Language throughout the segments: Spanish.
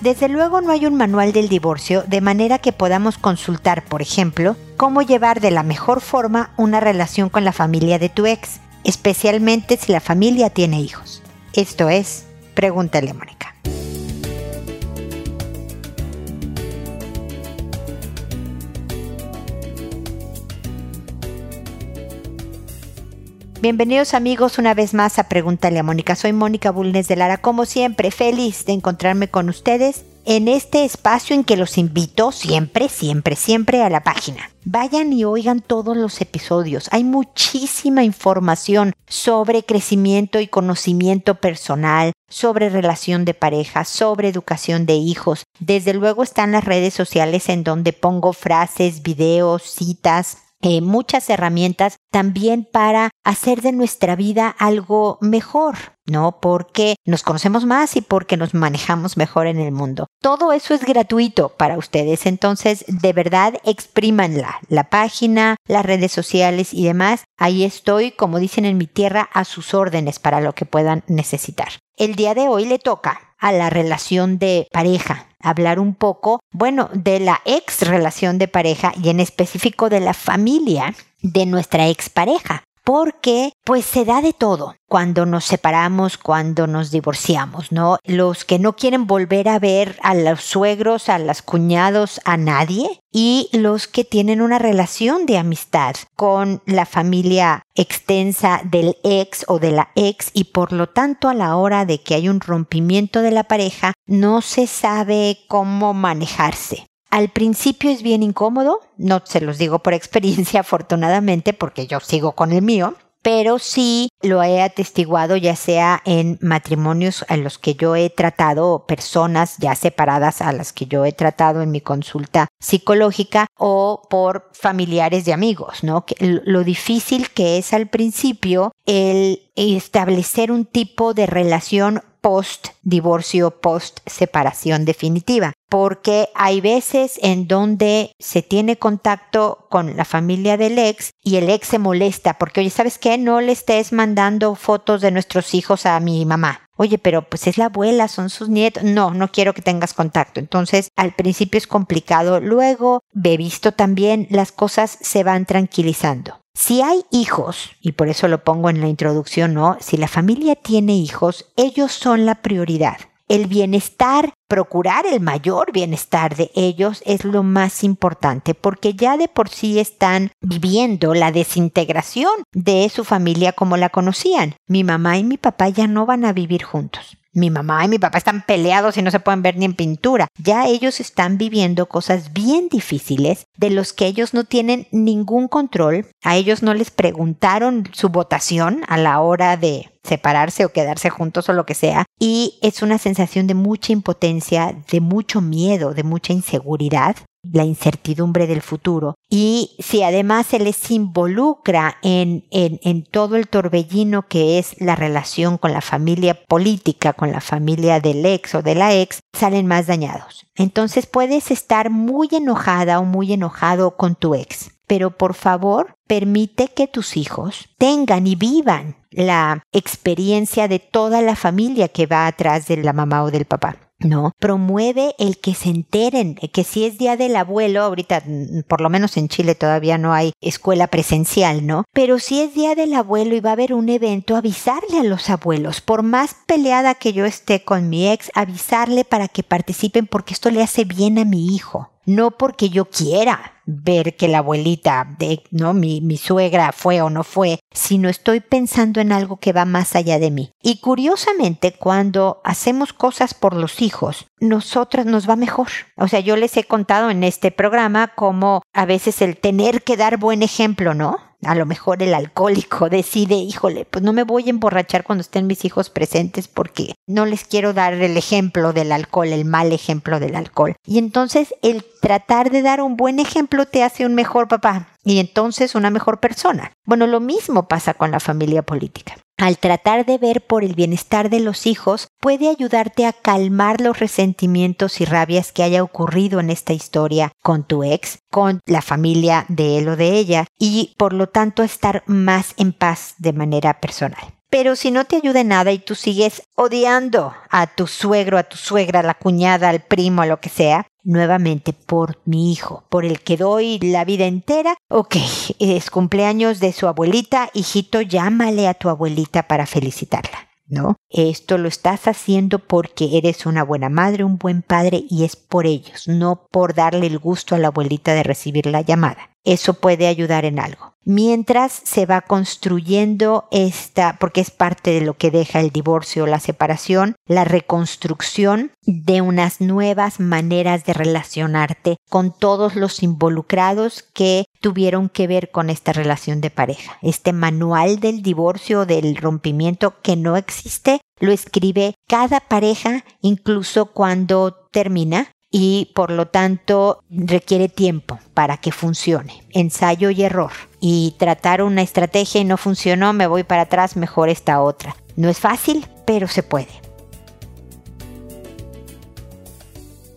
Desde luego no hay un manual del divorcio de manera que podamos consultar, por ejemplo, cómo llevar de la mejor forma una relación con la familia de tu ex, especialmente si la familia tiene hijos. Esto es, pregúntale Mónica. Bienvenidos amigos una vez más a Pregúntale a Mónica. Soy Mónica Bulnes de Lara, como siempre, feliz de encontrarme con ustedes en este espacio en que los invito siempre, siempre, siempre a la página. Vayan y oigan todos los episodios. Hay muchísima información sobre crecimiento y conocimiento personal, sobre relación de pareja, sobre educación de hijos. Desde luego están las redes sociales en donde pongo frases, videos, citas, eh, muchas herramientas también para hacer de nuestra vida algo mejor, ¿no? Porque nos conocemos más y porque nos manejamos mejor en el mundo. Todo eso es gratuito para ustedes, entonces de verdad exprímanla, la página, las redes sociales y demás. Ahí estoy, como dicen en mi tierra, a sus órdenes para lo que puedan necesitar. El día de hoy le toca a la relación de pareja, hablar un poco, bueno, de la ex relación de pareja y en específico de la familia de nuestra expareja porque pues se da de todo cuando nos separamos, cuando nos divorciamos, ¿no? Los que no quieren volver a ver a los suegros, a los cuñados, a nadie y los que tienen una relación de amistad con la familia extensa del ex o de la ex y por lo tanto a la hora de que hay un rompimiento de la pareja no se sabe cómo manejarse. Al principio es bien incómodo, no se los digo por experiencia afortunadamente porque yo sigo con el mío, pero sí lo he atestiguado ya sea en matrimonios a los que yo he tratado, personas ya separadas a las que yo he tratado en mi consulta psicológica o por familiares de amigos, ¿no? lo difícil que es al principio el establecer un tipo de relación post divorcio, post separación definitiva, porque hay veces en donde se tiene contacto con la familia del ex y el ex se molesta porque, oye, ¿sabes qué? No le estés mandando fotos de nuestros hijos a mi mamá. Oye, pero pues es la abuela, son sus nietos. No, no quiero que tengas contacto. Entonces, al principio es complicado. Luego, he visto también, las cosas se van tranquilizando. Si hay hijos, y por eso lo pongo en la introducción, ¿no? Si la familia tiene hijos, ellos son la prioridad. El bienestar, procurar el mayor bienestar de ellos es lo más importante porque ya de por sí están viviendo la desintegración de su familia como la conocían. Mi mamá y mi papá ya no van a vivir juntos. Mi mamá y mi papá están peleados y no se pueden ver ni en pintura. Ya ellos están viviendo cosas bien difíciles de los que ellos no tienen ningún control. A ellos no les preguntaron su votación a la hora de separarse o quedarse juntos o lo que sea. Y es una sensación de mucha impotencia, de mucho miedo, de mucha inseguridad la incertidumbre del futuro. Y si además se les involucra en, en, todo el torbellino que es la relación con la familia política, con la familia del ex o de la ex, salen más dañados. Entonces puedes estar muy enojada o muy enojado con tu ex. Pero por favor, permite que tus hijos tengan y vivan la experiencia de toda la familia que va atrás de la mamá o del papá. ¿no? Promueve el que se enteren, que si es día del abuelo, ahorita mm, por lo menos en Chile todavía no hay escuela presencial, ¿no? Pero si es día del abuelo y va a haber un evento, avisarle a los abuelos, por más peleada que yo esté con mi ex, avisarle para que participen porque esto le hace bien a mi hijo, no porque yo quiera, ver que la abuelita de, ¿no? Mi, mi suegra fue o no fue, sino estoy pensando en algo que va más allá de mí. Y curiosamente, cuando hacemos cosas por los hijos, nosotras nos va mejor. O sea, yo les he contado en este programa cómo a veces el tener que dar buen ejemplo, ¿no? A lo mejor el alcohólico decide, híjole, pues no me voy a emborrachar cuando estén mis hijos presentes porque no les quiero dar el ejemplo del alcohol, el mal ejemplo del alcohol. Y entonces el tratar de dar un buen ejemplo te hace un mejor papá y entonces una mejor persona. Bueno, lo mismo pasa con la familia política al tratar de ver por el bienestar de los hijos, puede ayudarte a calmar los resentimientos y rabias que haya ocurrido en esta historia con tu ex, con la familia de él o de ella, y por lo tanto estar más en paz de manera personal. Pero si no te ayuda nada y tú sigues odiando a tu suegro, a tu suegra, a la cuñada, al primo, a lo que sea, nuevamente por mi hijo, por el que doy la vida entera. Ok, es cumpleaños de su abuelita, hijito, llámale a tu abuelita para felicitarla. ¿No? Esto lo estás haciendo porque eres una buena madre, un buen padre y es por ellos, no por darle el gusto a la abuelita de recibir la llamada. Eso puede ayudar en algo mientras se va construyendo esta, porque es parte de lo que deja el divorcio la separación, la reconstrucción de unas nuevas maneras de relacionarte con todos los involucrados que tuvieron que ver con esta relación de pareja. Este manual del divorcio, del rompimiento que no existe, lo escribe cada pareja, incluso cuando termina, y por lo tanto requiere tiempo para que funcione. Ensayo y error. Y tratar una estrategia y no funcionó, me voy para atrás, mejor esta otra. No es fácil, pero se puede.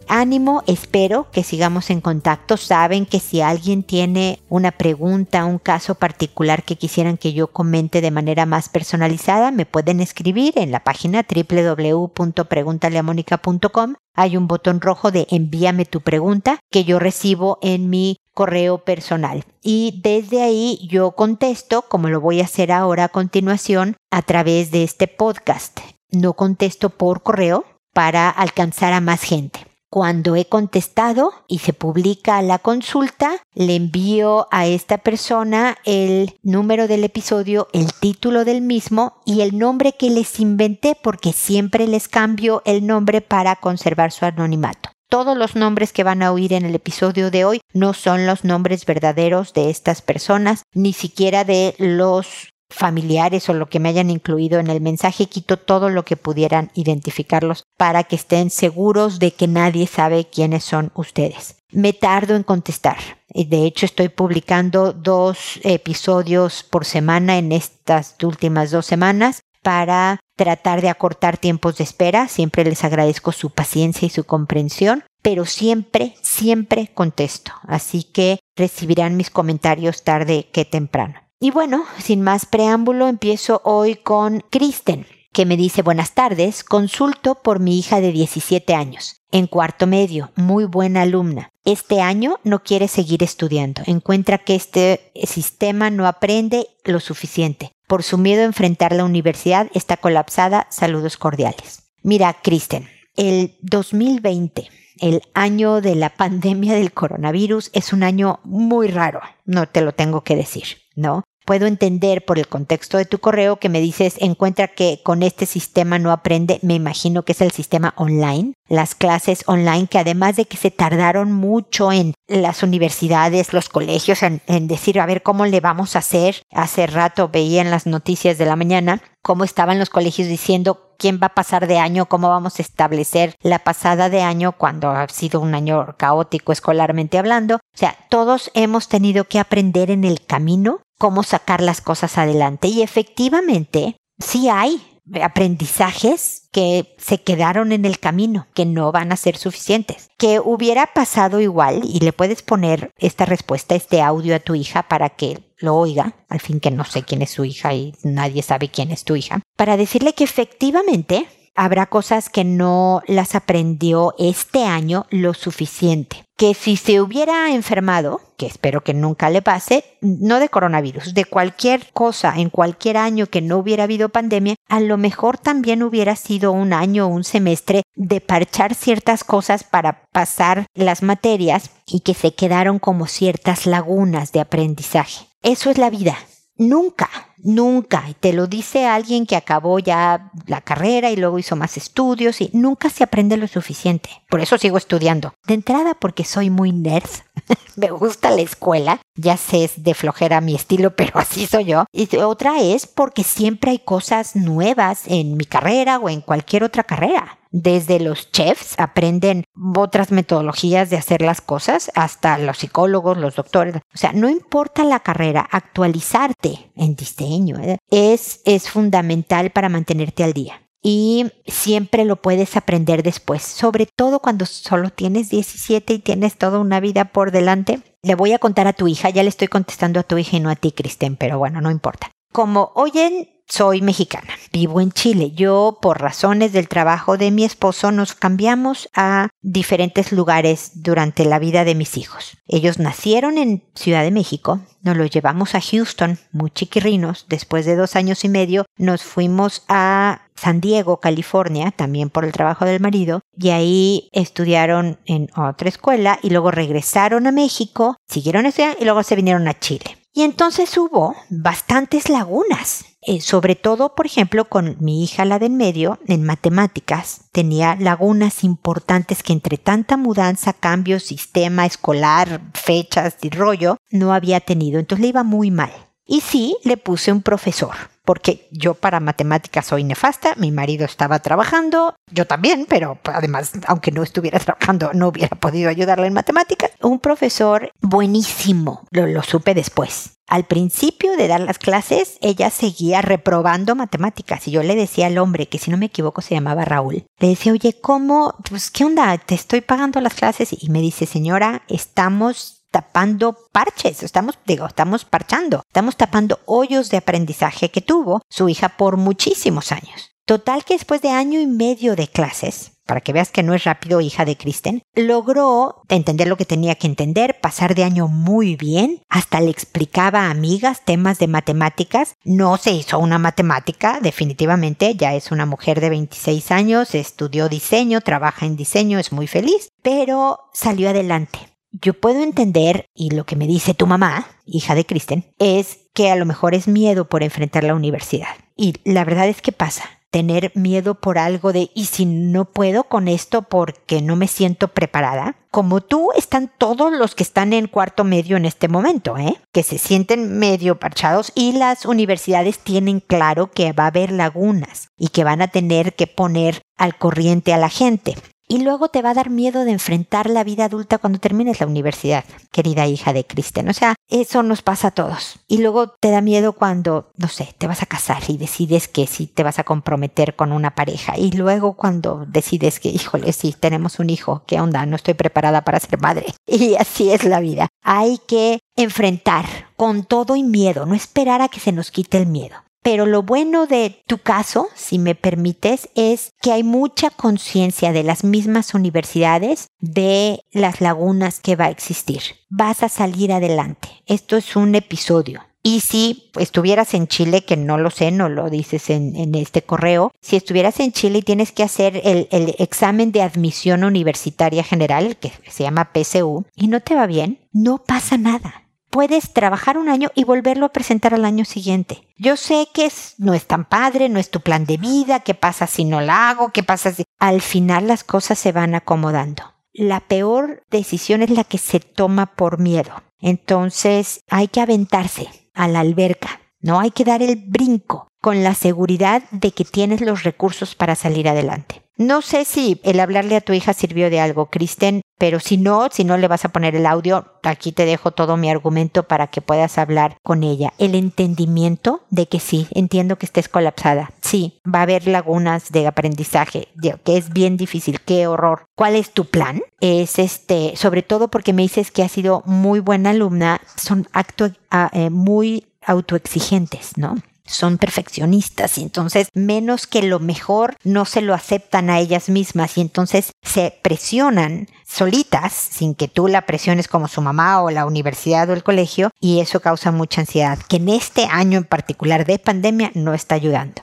Ánimo, espero que sigamos en contacto. Saben que si alguien tiene una pregunta, un caso particular que quisieran que yo comente de manera más personalizada, me pueden escribir en la página www.preguntaleamónica.com. Hay un botón rojo de envíame tu pregunta que yo recibo en mi correo personal. Y desde ahí yo contesto, como lo voy a hacer ahora a continuación, a través de este podcast. No contesto por correo para alcanzar a más gente. Cuando he contestado y se publica la consulta, le envío a esta persona el número del episodio, el título del mismo y el nombre que les inventé porque siempre les cambio el nombre para conservar su anonimato. Todos los nombres que van a oír en el episodio de hoy no son los nombres verdaderos de estas personas, ni siquiera de los familiares o lo que me hayan incluido en el mensaje, quito todo lo que pudieran identificarlos para que estén seguros de que nadie sabe quiénes son ustedes. Me tardo en contestar. De hecho, estoy publicando dos episodios por semana en estas últimas dos semanas para tratar de acortar tiempos de espera. Siempre les agradezco su paciencia y su comprensión, pero siempre, siempre contesto. Así que recibirán mis comentarios tarde que temprano. Y bueno, sin más preámbulo, empiezo hoy con Kristen, que me dice buenas tardes, consulto por mi hija de 17 años, en cuarto medio, muy buena alumna. Este año no quiere seguir estudiando, encuentra que este sistema no aprende lo suficiente. Por su miedo a enfrentar la universidad está colapsada. Saludos cordiales. Mira, Kristen, el 2020 el año de la pandemia del coronavirus es un año muy raro, no te lo tengo que decir, ¿no? Puedo entender por el contexto de tu correo que me dices encuentra que con este sistema no aprende, me imagino que es el sistema online, las clases online que además de que se tardaron mucho en las universidades, los colegios, en, decir a ver cómo le vamos a hacer. Hace rato veía en las noticias de la mañana cómo estaban los colegios diciendo quién va a pasar de año, cómo vamos a establecer la pasada de año cuando ha sido un año caótico escolarmente hablando. O sea, todos hemos tenido que aprender en el camino cómo sacar las cosas adelante. Y efectivamente, sí hay aprendizajes que se quedaron en el camino, que no van a ser suficientes. Que hubiera pasado igual, y le puedes poner esta respuesta, este audio a tu hija para que lo oiga, al fin que no sé quién es su hija y nadie sabe quién es tu hija, para decirle que efectivamente habrá cosas que no las aprendió este año lo suficiente. Que si se hubiera enfermado, que espero que nunca le pase, no de coronavirus, de cualquier cosa en cualquier año que no hubiera habido pandemia, a lo mejor también hubiera sido un año o un semestre de parchar ciertas cosas para pasar las materias y que se quedaron como ciertas lagunas de aprendizaje. Eso es la vida. Nunca, nunca, te lo dice alguien que acabó ya la carrera y luego hizo más estudios y nunca se aprende lo suficiente. Por eso sigo estudiando. De entrada porque soy muy nerd, me gusta la escuela, ya sé es de flojera mi estilo, pero así soy yo. Y otra es porque siempre hay cosas nuevas en mi carrera o en cualquier otra carrera. Desde los chefs aprenden otras metodologías de hacer las cosas hasta los psicólogos, los doctores. O sea, no importa la carrera, actualizarte en diseño ¿eh? es, es fundamental para mantenerte al día y siempre lo puedes aprender después, sobre todo cuando solo tienes 17 y tienes toda una vida por delante. Le voy a contar a tu hija, ya le estoy contestando a tu hija y no a ti, Kristen, pero bueno, no importa. Como oyen soy mexicana, vivo en Chile. Yo, por razones del trabajo de mi esposo, nos cambiamos a diferentes lugares durante la vida de mis hijos. Ellos nacieron en Ciudad de México, nos los llevamos a Houston, muy chiquirrinos. Después de dos años y medio, nos fuimos a San Diego, California, también por el trabajo del marido, y ahí estudiaron en otra escuela y luego regresaron a México, siguieron estudiando y luego se vinieron a Chile. Y entonces hubo bastantes lagunas, eh, sobre todo, por ejemplo, con mi hija, la de en medio, en matemáticas, tenía lagunas importantes que entre tanta mudanza, cambio, sistema escolar, fechas y rollo, no había tenido. Entonces le iba muy mal. Y sí, le puse un profesor, porque yo para matemáticas soy nefasta, mi marido estaba trabajando, yo también, pero además, aunque no estuviera trabajando, no hubiera podido ayudarle en matemáticas. Un profesor buenísimo, lo, lo supe después. Al principio de dar las clases, ella seguía reprobando matemáticas y yo le decía al hombre, que si no me equivoco se llamaba Raúl, le decía, oye, ¿cómo? Pues, ¿qué onda? Te estoy pagando las clases y me dice, señora, estamos tapando parches, estamos, digo, estamos parchando, estamos tapando hoyos de aprendizaje que tuvo su hija por muchísimos años. Total que después de año y medio de clases, para que veas que no es rápido, hija de Kristen, logró entender lo que tenía que entender, pasar de año muy bien, hasta le explicaba a amigas temas de matemáticas, no se hizo una matemática, definitivamente, ya es una mujer de 26 años, estudió diseño, trabaja en diseño, es muy feliz, pero salió adelante yo puedo entender, y lo que me dice tu mamá, hija de Kristen, es que a lo mejor es miedo por enfrentar la universidad. Y la verdad es que pasa, tener miedo por algo de, ¿y si no puedo con esto porque no me siento preparada? Como tú, están todos los que están en cuarto medio en este momento, ¿eh? Que se sienten medio parchados y las universidades tienen claro que va a haber lagunas y que van a tener que poner al corriente a la gente. Y luego te va a dar miedo de enfrentar la vida adulta cuando termines la universidad, querida hija de Kristen. O sea, eso nos pasa a todos. Y luego te da miedo cuando, no sé, te vas a casar y decides que sí te vas a comprometer con una pareja. Y luego cuando decides que, híjole, sí, tenemos un hijo, ¿qué onda? No estoy preparada para ser madre. Y así es la vida. Hay que enfrentar con todo y miedo, no esperar a que se nos quite el miedo. Pero lo bueno de tu caso, si me permites, es que hay mucha conciencia de las mismas universidades de las lagunas que va a existir. Vas a salir adelante. Esto es un episodio. Y si estuvieras en Chile, que no lo sé, no lo dices en, este correo, si estuvieras en Chile y tienes que hacer el, el, examen de admisión universitaria general, que se llama PSU, y no te va bien, no pasa nada puedes trabajar un año y volverlo a presentar al año siguiente. Yo sé que no es tan padre, no es tu plan de vida, qué pasa si no la hago, qué pasa si... Al final las cosas se van acomodando. La peor decisión es la que se toma por miedo. Entonces hay que aventarse a la alberca, no hay que dar el brinco con la seguridad de que tienes los recursos para salir adelante. No sé si el hablarle a tu hija sirvió de algo, Kristen, pero si no, si no le vas a poner el audio, aquí te dejo todo mi argumento para que puedas hablar con ella. El entendimiento de que sí, entiendo que estés colapsada. Sí, va a haber lagunas de aprendizaje, que es bien difícil, qué horror. ¿Cuál es tu plan? Es este, sobre todo porque me dices que has sido muy buena alumna, son acto, ah, eh, muy autoexigentes, ¿no? Son perfeccionistas y entonces menos que lo mejor no se lo aceptan a ellas mismas y entonces se presionan solitas sin que tú la presiones como su mamá o la universidad o el colegio y eso causa mucha ansiedad que en este año en particular de pandemia no está ayudando.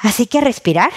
Así que respirar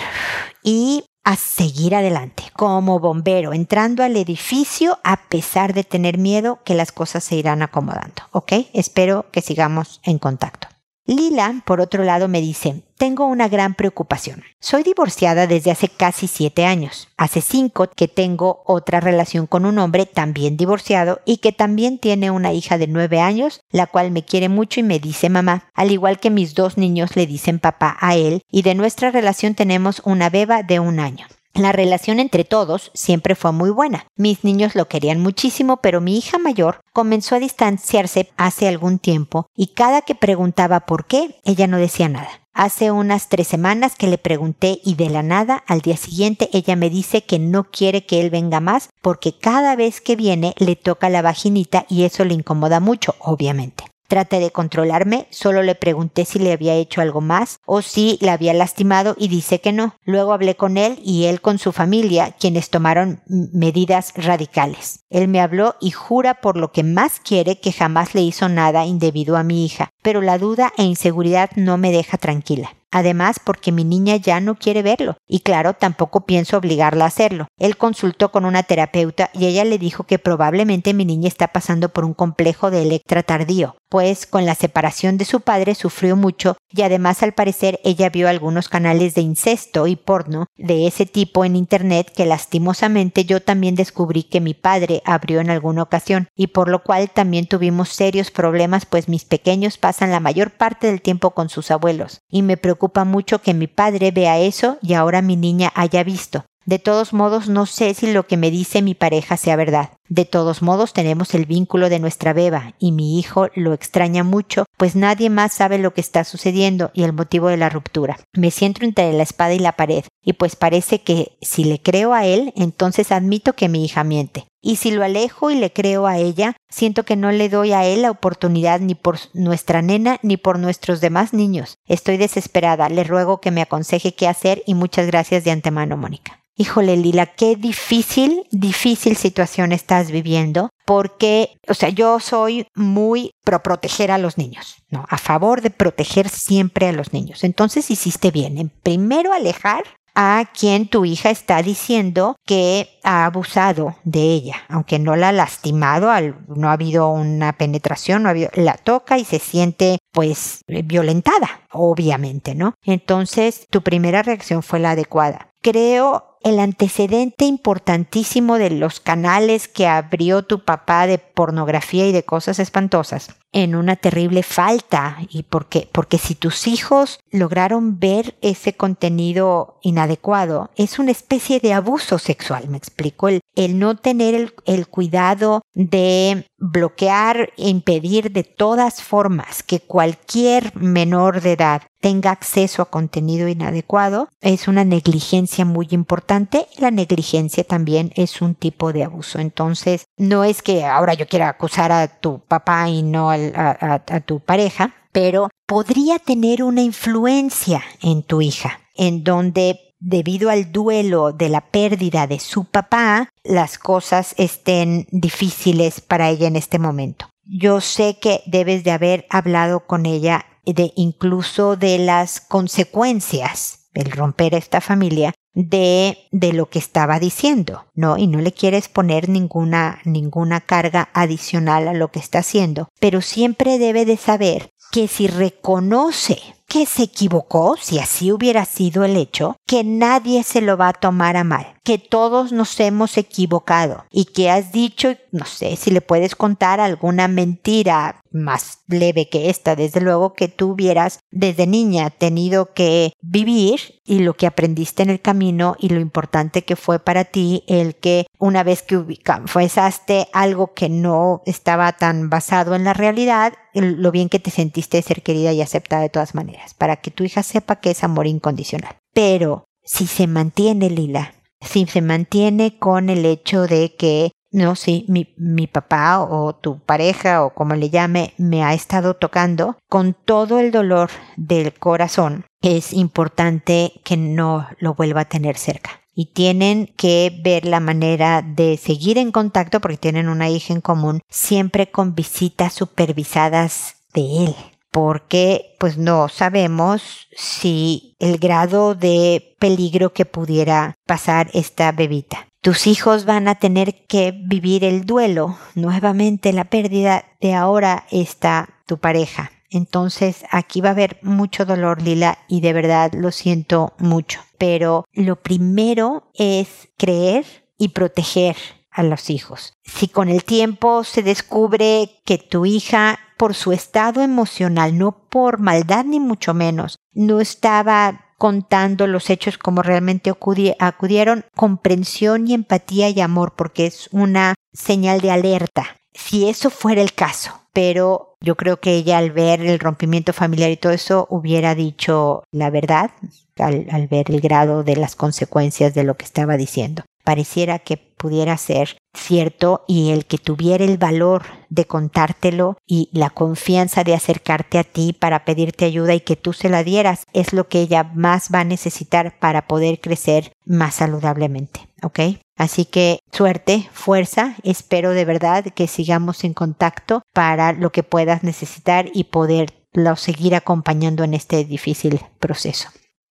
y a seguir adelante como bombero, entrando al edificio a pesar de tener miedo que las cosas se irán acomodando. ¿Ok? Espero que sigamos en contacto. Lila, por otro lado, me dice, tengo una gran preocupación. Soy divorciada desde hace casi siete años. Hace cinco que tengo otra relación con un hombre también divorciado y que también tiene una hija de nueve años, la cual me quiere mucho y me dice mamá, al igual que mis dos niños le dicen papá a él, y de nuestra relación tenemos una beba de un año. La relación entre todos siempre fue muy buena. Mis niños lo querían muchísimo, pero mi hija mayor comenzó a distanciarse hace algún tiempo y cada que preguntaba por qué, ella no decía nada. Hace unas tres semanas que le pregunté y de la nada al día siguiente ella me dice que no quiere que él venga más porque cada vez que viene le toca la vaginita y eso le incomoda mucho, obviamente. Traté de controlarme, solo le pregunté si le había hecho algo más o si la había lastimado y dice que no. Luego hablé con él y él con su familia, quienes tomaron medidas radicales. Él me habló y jura por lo que más quiere que jamás le hizo nada indebido a mi hija, pero la duda e inseguridad no me deja tranquila. Además, porque mi niña ya no quiere verlo. Y claro, tampoco pienso obligarla a hacerlo. Él consultó con una terapeuta y ella le dijo que probablemente mi niña está pasando por un complejo de Electra tardío, pues con la separación de su padre sufrió mucho y además al parecer ella vio algunos canales de incesto y porno de ese tipo en internet que lastimosamente yo también descubrí que mi padre abrió en alguna ocasión y por lo cual también tuvimos serios problemas pues mis pequeños pasan la mayor parte del tiempo con sus abuelos y me preocupa mucho que mi padre vea eso y ahora mi niña haya visto. De todos modos, no sé si lo que me dice mi pareja sea verdad. De todos modos, tenemos el vínculo de nuestra beba y mi hijo lo extraña mucho, pues nadie más sabe lo que está sucediendo y el motivo de la ruptura. Me siento entre la espada y la pared, y pues parece que si le creo a él, entonces admito que mi hija miente. Y si lo alejo y le creo a ella, siento que no le doy a él la oportunidad ni por nuestra nena ni por nuestros demás niños. Estoy desesperada, le ruego que me aconseje qué hacer y muchas gracias de antemano, Mónica. Híjole, Lila, qué difícil, difícil situación viviendo, porque, o sea, yo soy muy pro proteger a los niños, ¿no? A favor de proteger siempre a los niños. Entonces hiciste bien en primero alejar a quien tu hija está diciendo que ha abusado de ella, aunque no la ha lastimado, no ha habido una penetración, no ha habido, la toca y se siente pues violentada, obviamente, ¿no? Entonces tu primera reacción fue la adecuada. Creo el antecedente importantísimo de los canales que abrió tu papá de pornografía y de cosas espantosas en una terrible falta y porque porque si tus hijos lograron ver ese contenido inadecuado es una especie de abuso sexual me explico el, el no tener el, el cuidado de bloquear impedir de todas formas que cualquier menor de edad tenga acceso a contenido inadecuado es una negligencia muy importante. La negligencia también es un tipo de abuso. Entonces, no es que ahora yo quiera acusar a tu papá y no a, tu pareja, pero podría tener una influencia en tu hija, en donde debido al duelo de la pérdida de su papá, las cosas estén difíciles para ella en este momento. Yo sé que debes de haber hablado con ella de incluso de las consecuencias del romper esta familia de, de lo que estaba diciendo, ¿no? Y no le quieres poner ninguna, ninguna carga adicional a lo que está haciendo, pero siempre debe de saber que si reconoce que se equivocó, si así hubiera sido el hecho, que nadie se lo va a tomar a mal, que todos nos hemos equivocado y que has dicho, no sé si le puedes contar alguna mentira más leve que esta, desde luego que tú hubieras desde niña tenido que vivir y lo que aprendiste en el camino y lo importante que fue para ti el que una vez que fuesaste algo que no estaba tan basado en la realidad, lo bien que te sentiste de ser querida y aceptada de todas maneras, para que tu hija sepa que es amor incondicional. Pero si se mantiene Lila, si se mantiene con el hecho de que no, sí, mi, mi, papá o tu pareja o como le llame me ha estado tocando con todo el dolor del corazón, es importante que no lo vuelva a tener cerca. Y tienen que ver la manera de seguir en contacto porque tienen una hija en común, siempre con visitas supervisadas de él porque pues no sabemos si el grado de peligro que pudiera pasar esta bebita. Tus hijos van a tener que vivir el duelo, nuevamente la pérdida de ahora está tu pareja. Entonces aquí va a haber mucho dolor, Lila, y de verdad lo siento mucho. Pero lo primero es creer y proteger a los hijos. Si con el tiempo se descubre que tu hija, por su estado emocional, no por maldad ni mucho menos, no estaba contando los hechos como realmente acudieron, comprensión y empatía y amor, porque es una señal de alerta. Si eso fuera el caso, pero yo creo que ella al ver el rompimiento familiar y todo eso hubiera dicho la verdad al, ver el grado de las consecuencias de lo que estaba diciendo. Pareciera que pudiera ser cierto y el que tuviera el valor de contártelo y la confianza de acercarte a ti para pedirte ayuda y que tú se la dieras es lo que ella más va a necesitar para poder crecer más saludablemente, ¿ok? Así que suerte, fuerza, espero de verdad que sigamos en contacto para lo que puedas necesitar y poderlo seguir acompañando en este difícil proceso.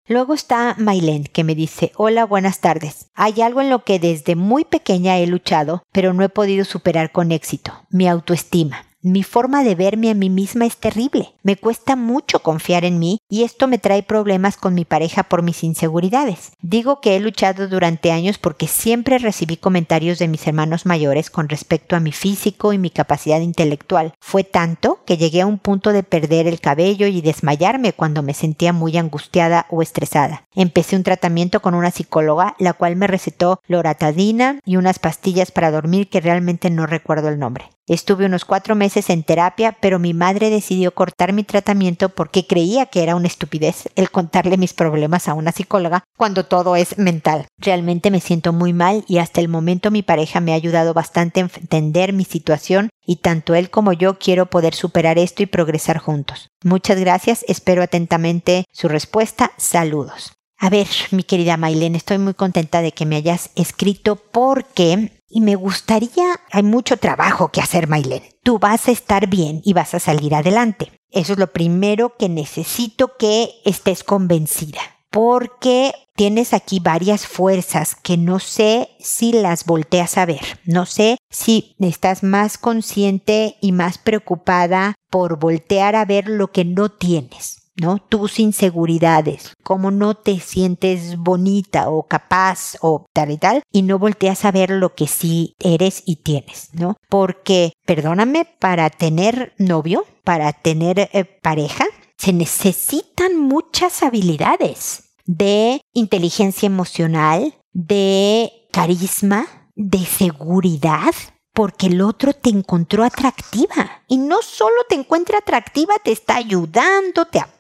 Luego está Mailen, que me dice, hola, buenas tardes. Hay algo en lo que desde muy pequeña he luchado, pero no he podido superar con éxito, mi autoestima. Mi forma de verme a mí misma es terrible. Me cuesta mucho confiar en mí y esto me trae problemas con mi pareja por mis inseguridades. Digo que he luchado durante años porque siempre recibí comentarios de mis hermanos mayores con respecto a mi físico y mi capacidad intelectual. Fue tanto que llegué a un punto de perder el cabello y desmayarme cuando me sentía muy angustiada o estresada. Empecé un tratamiento con una psicóloga, la cual me recetó loratadina y unas pastillas para dormir que realmente no recuerdo el nombre. Estuve unos cuatro meses en terapia, pero mi madre decidió cortar mi tratamiento porque creía que era una estupidez el contarle mis problemas a una psicóloga cuando todo es mental. Realmente me siento muy mal y hasta el momento mi pareja me ha ayudado bastante a entender mi situación y tanto él como yo quiero poder superar esto y progresar juntos. Muchas gracias, espero atentamente su respuesta. Saludos. A ver, mi querida Mailen, estoy muy contenta de que me hayas escrito porque y me gustaría, hay mucho trabajo que hacer, Mailen. Tú vas a estar bien y vas a salir adelante. Eso es lo primero que necesito que estés convencida. Porque tienes aquí varias fuerzas que no sé si las volteas a ver. No sé si estás más consciente y más preocupada por voltear a ver lo que no tienes. ¿No? Tus inseguridades, cómo no te sientes bonita o capaz o tal y tal, y no volteas a ver lo que sí eres y tienes, ¿no? Porque, perdóname, para tener novio, para tener eh, pareja, se necesitan muchas habilidades de inteligencia emocional, de carisma, de seguridad, porque el otro te encontró atractiva. Y no solo te encuentra atractiva, te está ayudando, te apoya.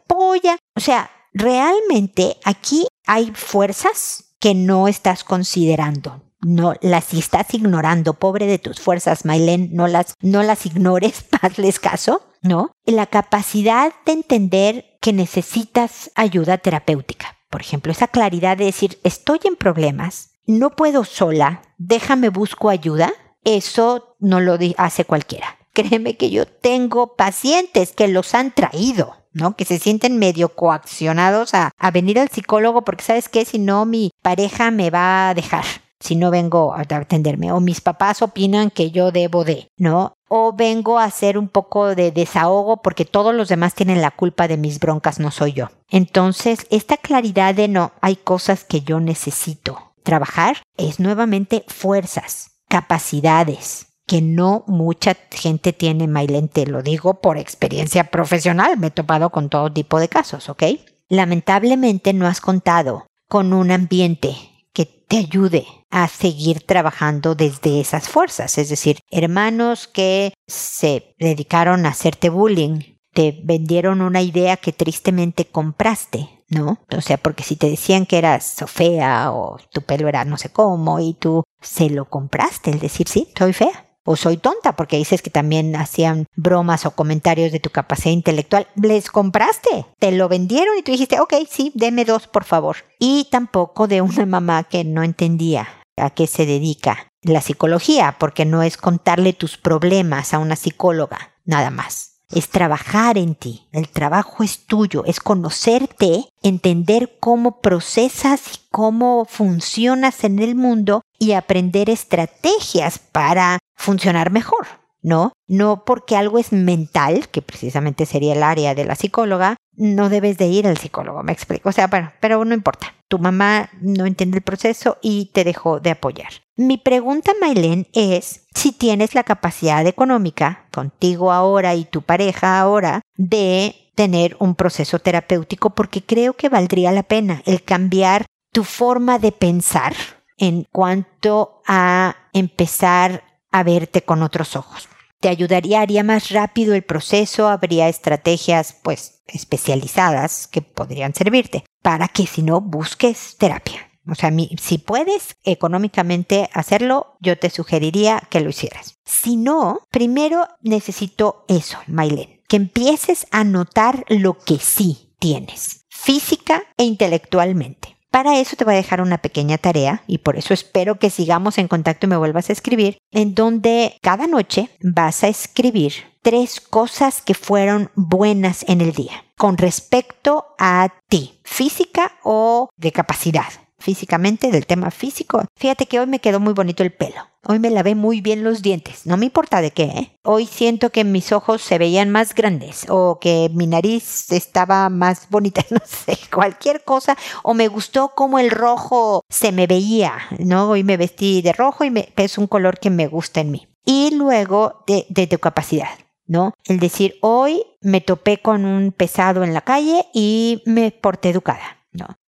O sea, realmente aquí hay fuerzas que no estás considerando. No las estás ignorando, pobre de tus fuerzas, Mailen, no las, no las ignores, hazles caso, ¿no? La capacidad de entender que necesitas ayuda terapéutica. Por ejemplo, esa claridad de decir, estoy en problemas, no puedo sola, déjame busco ayuda, eso no lo hace cualquiera. Créeme que yo tengo pacientes que los han traído Que se sienten medio coaccionados a, a venir al psicólogo porque, ¿sabes qué? Si no, mi pareja me va a dejar si no vengo a atenderme. O mis papás opinan que yo debo de, ¿no? O vengo a hacer un poco de desahogo porque todos los demás tienen la culpa de mis broncas, no soy yo. Entonces, esta claridad de no, hay cosas que yo necesito trabajar es nuevamente fuerzas, capacidades, que no mucha gente tiene, Mailen, te lo digo por experiencia profesional, me he topado con todo tipo de casos, ¿ok? Lamentablemente no has contado con un ambiente que te ayude a seguir trabajando desde esas fuerzas, es decir, hermanos que se dedicaron a hacerte bullying, te vendieron una idea que tristemente compraste, ¿no? O sea, porque si te decían que eras fea o tu pelo era no sé cómo y tú se lo compraste, el decir, sí, soy fea o soy tonta porque dices que también hacían bromas o comentarios de tu capacidad intelectual. Les compraste, te lo vendieron y tú dijiste, ok, sí, deme dos, por favor. Y tampoco de una mamá que no entendía a qué se dedica la psicología, porque no es contarle tus problemas a una psicóloga, nada más es trabajar en ti. El trabajo es tuyo, es conocerte, entender cómo procesas y cómo funcionas en el mundo y aprender estrategias para funcionar mejor. ¿no? No porque algo es mental, que precisamente sería el área de la psicóloga, no debes de ir al psicólogo, me explico. O sea, bueno, pero no importa. Tu mamá no entiende el proceso y te dejó de apoyar. Mi pregunta, Mailen, es si tienes la capacidad económica, contigo ahora y tu pareja ahora, de tener un proceso terapéutico, porque creo que valdría la pena el cambiar tu forma de pensar en cuanto a empezar a verte con otros ojos te ayudaría, haría más rápido el proceso, habría estrategias pues especializadas que podrían servirte para que si no busques terapia. O sea, si puedes económicamente hacerlo, yo te sugeriría que lo hicieras. Si no, primero necesito eso, Mailen, que empieces a notar lo que sí tienes, física e intelectualmente. Para eso te voy a dejar una pequeña tarea y por eso espero que sigamos en contacto y me vuelvas a escribir, en donde cada noche vas a escribir tres cosas que fueron buenas en el día con respecto a ti, física o de capacidad físicamente, del tema físico. Fíjate que hoy me quedó muy bonito el pelo. Hoy me lavé muy bien los dientes. No me importa de qué. ¿eh? Hoy siento que mis ojos se veían más grandes o que mi nariz estaba más bonita. No sé, cualquier cosa. O me gustó cómo el rojo se me veía. ¿no? Hoy me vestí de rojo y es un color que me gusta en mí. Y luego de, de tu capacidad. ¿no? El decir, hoy me topé con un pesado en la calle y me porté educada.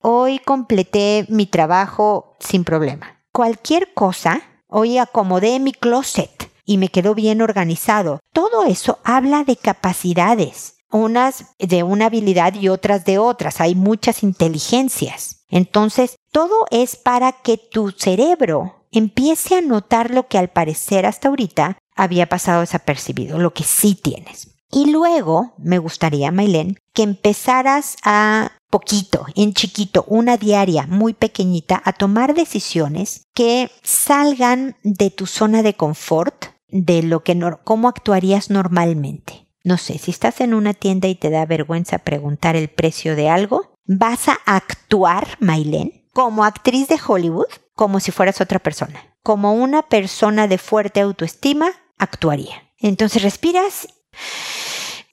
Hoy completé mi trabajo sin problema. Cualquier cosa, hoy acomodé mi closet y me quedó bien organizado. Todo eso habla de capacidades, unas de una habilidad y otras de otras. Hay muchas inteligencias. Entonces, todo es para que tu cerebro empiece a notar lo que al parecer hasta ahorita había pasado desapercibido, lo que sí tienes. Y luego me gustaría, Mailén, que empezaras a poquito, en chiquito, una diaria muy pequeñita, a tomar decisiones que salgan de tu zona de confort, de lo que cómo actuarías normalmente. No sé, si estás en una tienda y te da vergüenza preguntar el precio de algo, vas a actuar, Mailén, como actriz de Hollywood, como si fueras otra persona. Como una persona de fuerte autoestima, actuaría. Entonces respiras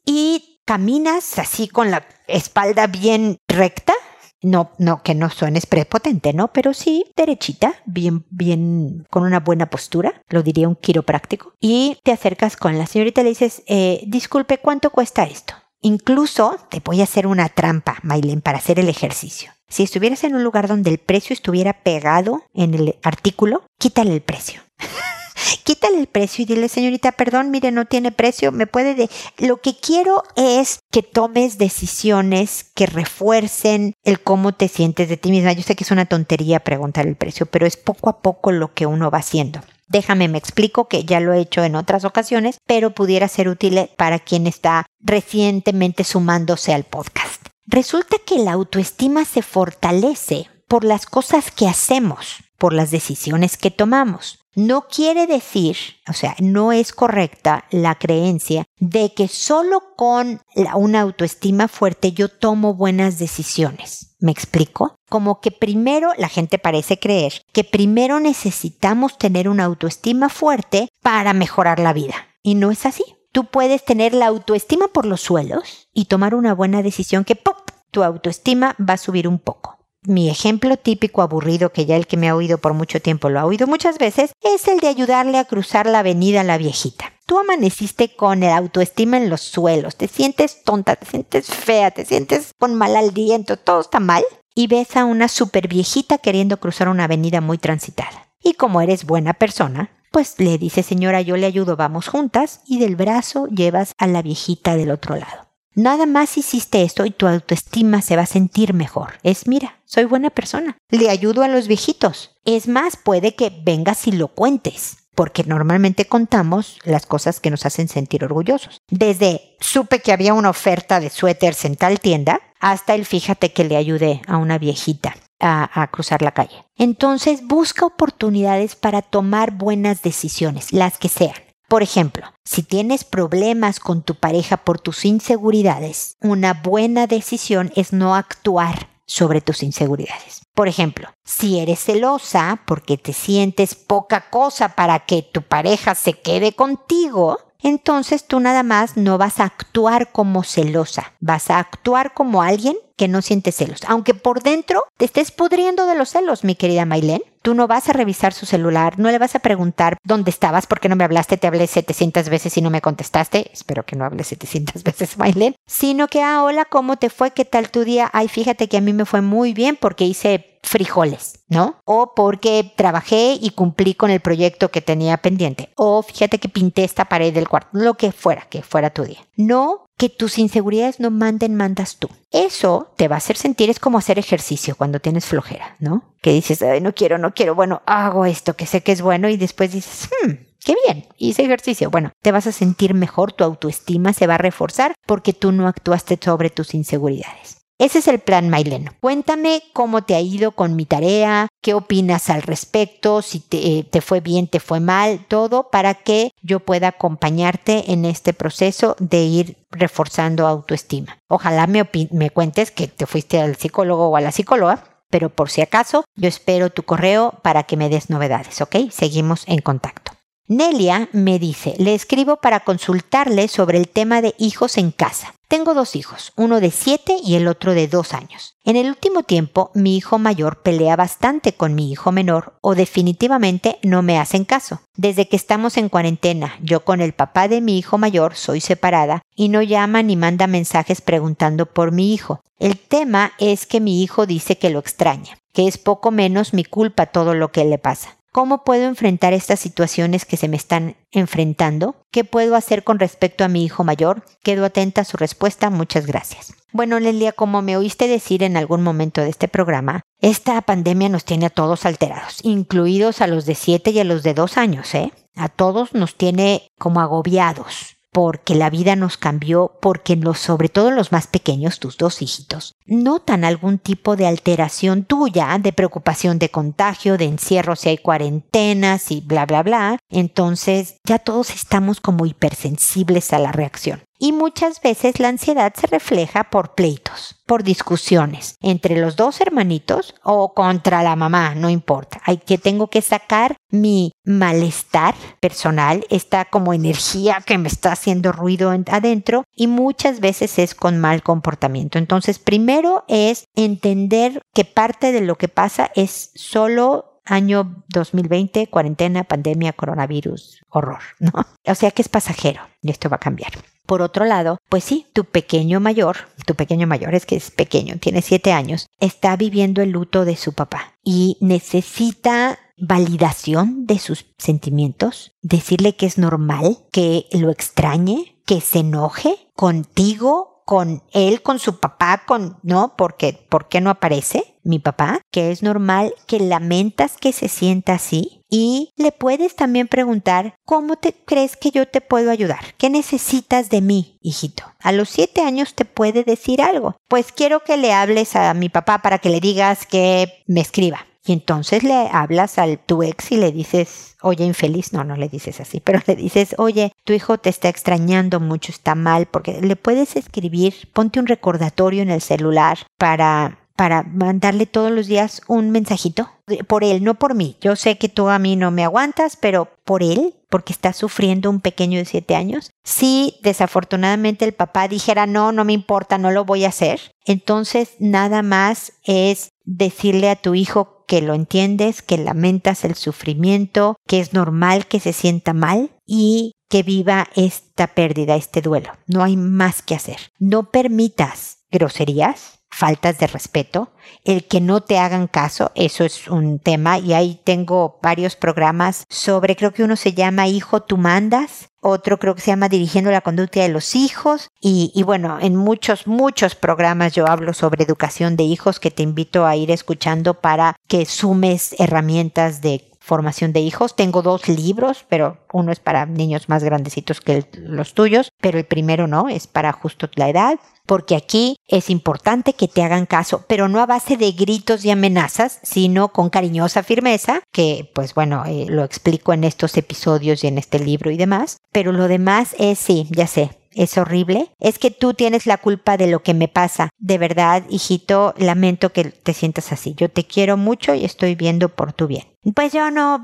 y caminas así con la espalda bien recta. No, no, que no suenes prepotente, ¿no? Pero sí derechita, bien, bien, con una buena postura, lo diría un quiropráctico. Y te acercas con la señorita y le dices, eh, disculpe, ¿cuánto cuesta esto? Incluso te voy a hacer una trampa, Mailen, para hacer el ejercicio. Si estuvieras en un lugar donde el precio estuviera pegado en el artículo, quítale el precio. el precio y dile, señorita, perdón, mire, no tiene precio, me puede de... Lo que quiero es que tomes decisiones que refuercen el cómo te sientes de ti misma. Yo sé que es una tontería preguntar el precio, pero es poco a poco lo que uno va haciendo. Déjame, me explico que ya lo he hecho en otras ocasiones, pero pudiera ser útil para quien está recientemente sumándose al podcast. Resulta que la autoestima se fortalece por las cosas que hacemos, por las decisiones que tomamos. No quiere decir, o sea, no es correcta la creencia de que solo con una autoestima fuerte yo tomo buenas decisiones. ¿Me explico? Como que primero la gente parece creer que primero necesitamos tener una autoestima fuerte para mejorar la vida. Y no es así. Tú puedes tener la autoestima por los suelos y tomar una buena decisión que ¡pop! tu autoestima va a subir un poco mi ejemplo típico aburrido, que ya el que me ha oído por mucho tiempo lo ha oído muchas veces, es el de ayudarle a cruzar la avenida a la viejita. Tú amaneciste con el autoestima en los suelos, te sientes tonta, te sientes fea, te sientes con mal aliento, todo está mal, y ves a una super viejita queriendo cruzar una avenida muy transitada. Y como eres buena persona, pues le dice señora yo le ayudo, vamos juntas, y del brazo llevas a la viejita del otro lado. Nada más hiciste esto y tu autoestima se va a sentir mejor. Es, mira, soy buena persona. Le ayudo a los viejitos. Es más, puede que vengas y lo cuentes porque normalmente contamos las cosas que nos hacen sentir orgullosos. Desde supe que había una oferta de suéteres en tal tienda, hasta el fíjate que le ayudé a una viejita a, a, cruzar la calle. Entonces busca oportunidades para tomar buenas decisiones, las que sean. Por ejemplo, si tienes problemas con tu pareja por tus inseguridades, una buena decisión es no actuar sobre tus inseguridades. Por ejemplo, si eres celosa porque te sientes poca cosa para que tu pareja se quede contigo, entonces tú nada más no vas a actuar como celosa, vas a actuar como alguien que no siente celos, aunque por dentro te estés pudriendo de los celos, mi querida Mailén. Tú no vas a revisar su celular, no le vas a preguntar dónde estabas, por qué no me hablaste, te hablé 700 veces y no me contestaste. Espero que no hables 700 veces, Mailén. Sino que, ah, hola, ¿cómo te fue? ¿Qué tal tu día? Ay, fíjate que a mí me fue muy bien porque hice frijoles, ¿no? O porque trabajé y cumplí con el proyecto que tenía pendiente. O fíjate que pinté esta pared del cuarto, lo que fuera, que fuera tu día. No que tus inseguridades no manden, mandas tú. Eso te va a hacer sentir, es como hacer ejercicio cuando tienes flojera, ¿no? Que dices, Ay, no quiero, no quiero, bueno, hago esto que sé que es bueno y después dices, hmm, qué bien, hice ejercicio. Bueno, te vas a sentir mejor, tu autoestima se va a reforzar porque tú no actuaste sobre tus inseguridades. Ese es el plan, Mailen. Cuéntame cómo te ha ido con mi tarea, qué opinas al respecto, si te, te, fue bien, te fue mal, todo para que yo pueda acompañarte en este proceso de ir reforzando autoestima. Ojalá me, me cuentes que te fuiste al psicólogo o a la psicóloga, pero por si acaso, yo espero tu correo para que me des novedades, ¿ok? Seguimos en contacto. Nelia me dice, le escribo para consultarle sobre el tema de hijos en casa. Tengo dos hijos, uno de siete y el otro de dos años. En el último tiempo, mi hijo mayor pelea bastante con mi hijo menor o definitivamente no me hacen caso. Desde que estamos en cuarentena, yo con el papá de mi hijo mayor soy separada y no llama ni manda mensajes preguntando por mi hijo. El tema es que mi hijo dice que lo extraña, que es poco menos mi culpa todo lo que le pasa. ¿Cómo puedo enfrentar estas situaciones que se me están enfrentando? ¿Qué puedo hacer con respecto a mi hijo mayor? Quedo atenta a su respuesta. Muchas gracias. Bueno, Lelia, como me oíste decir en algún momento de este programa, esta pandemia nos tiene a todos alterados, incluidos a los de 7 y a los de 2 años, ¿eh? A todos nos tiene como agobiados porque la vida nos cambió, porque los, sobre todo los más pequeños, tus dos hijitos, notan algún tipo de alteración tuya, de preocupación de contagio, de encierro si hay cuarentenas y bla, bla, bla. Entonces ya todos estamos como hipersensibles a la reacción. Y muchas veces la ansiedad se refleja por pleitos, por discusiones entre los dos hermanitos o contra la mamá, no importa. Hay que tengo que sacar mi malestar personal, esta como energía que me está haciendo ruido adentro y muchas veces es con mal comportamiento. Entonces, primero es entender que parte de lo que pasa es solo año 2020, cuarentena, pandemia, coronavirus, horror, ¿no? O sea que es pasajero y esto va a cambiar. Por otro lado, pues sí, tu pequeño mayor, tu pequeño mayor es que es pequeño, tiene siete años, está viviendo el luto de su papá y necesita validación de sus sentimientos, decirle que es normal, que lo extrañe, que se enoje contigo con él, con su papá, con, ¿no? Porque, ¿por qué no aparece mi papá? Que es normal que lamentas que se sienta así. Y le puedes también preguntar, ¿cómo te crees que yo te puedo ayudar? ¿Qué necesitas de mí, hijito? A los siete años te puede decir algo. Pues quiero que le hables a mi papá para que le digas que me escriba. Y entonces le hablas a tu ex y le dices, oye, infeliz, no, no le dices así, pero le dices, oye, tu hijo te está extrañando mucho, está mal, porque le puedes escribir, ponte un recordatorio en el celular para para mandarle todos los días un mensajito por él, no por mí. Yo sé que tú a mí no me aguantas, pero por él, porque está sufriendo un pequeño de siete años. Si desafortunadamente el papá dijera no, no me importa, no lo voy a hacer, entonces nada más es decirle a tu hijo que lo entiendes, que lamentas el sufrimiento, que es normal que se sienta mal y que viva esta pérdida, este duelo. No hay más que hacer. No permitas groserías, faltas de respeto, el que no te hagan caso, eso es un tema y ahí tengo varios programas sobre, creo que uno se llama Hijo, tú mandas, otro creo que se llama Dirigiendo la conducta de los hijos y, y, bueno, en muchos, muchos programas yo hablo sobre educación de hijos que te invito a ir escuchando para que sumes herramientas de formación de hijos. Tengo dos libros, pero uno es para niños más grandecitos que los tuyos, pero el primero no, es para justo la edad porque aquí es importante que te hagan caso, pero no a base de gritos y amenazas, sino con cariñosa firmeza, que pues bueno, eh, lo explico en estos episodios y en este libro y demás, pero lo demás es sí, ya sé, es horrible, es que tú tienes la culpa de lo que me pasa. De verdad, hijito, lamento que te sientas así. Yo te quiero mucho y estoy viendo por tu bien. Pues yo no,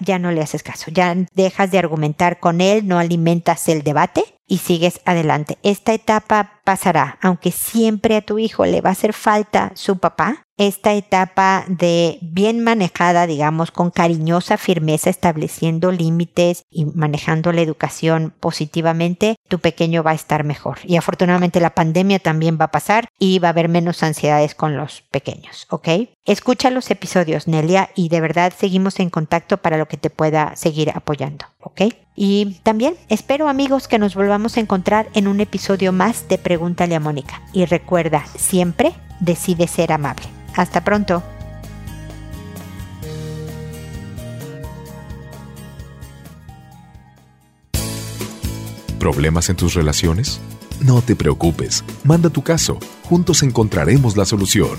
ya no le haces caso, ya dejas de argumentar con él, no alimentas el debate y sigues adelante. Esta etapa pasará, aunque siempre a tu hijo le va a hacer falta su papá. Esta etapa de bien manejada, digamos, con cariñosa firmeza, estableciendo límites y manejando la educación positivamente, tu pequeño va a estar mejor. Y afortunadamente la pandemia también va a pasar y va a haber menos ansiedades con los pequeños, ¿ok? Escucha los episodios, Nelia, y de verdad seguimos en contacto para lo que te pueda seguir apoyando, ¿ok? Y también espero amigos que nos volvamos a encontrar en un episodio más de Pregúntale a Mónica. Y recuerda, siempre decide ser amable. Hasta pronto. ¿Problemas en tus relaciones? No te preocupes, manda tu caso, juntos encontraremos la solución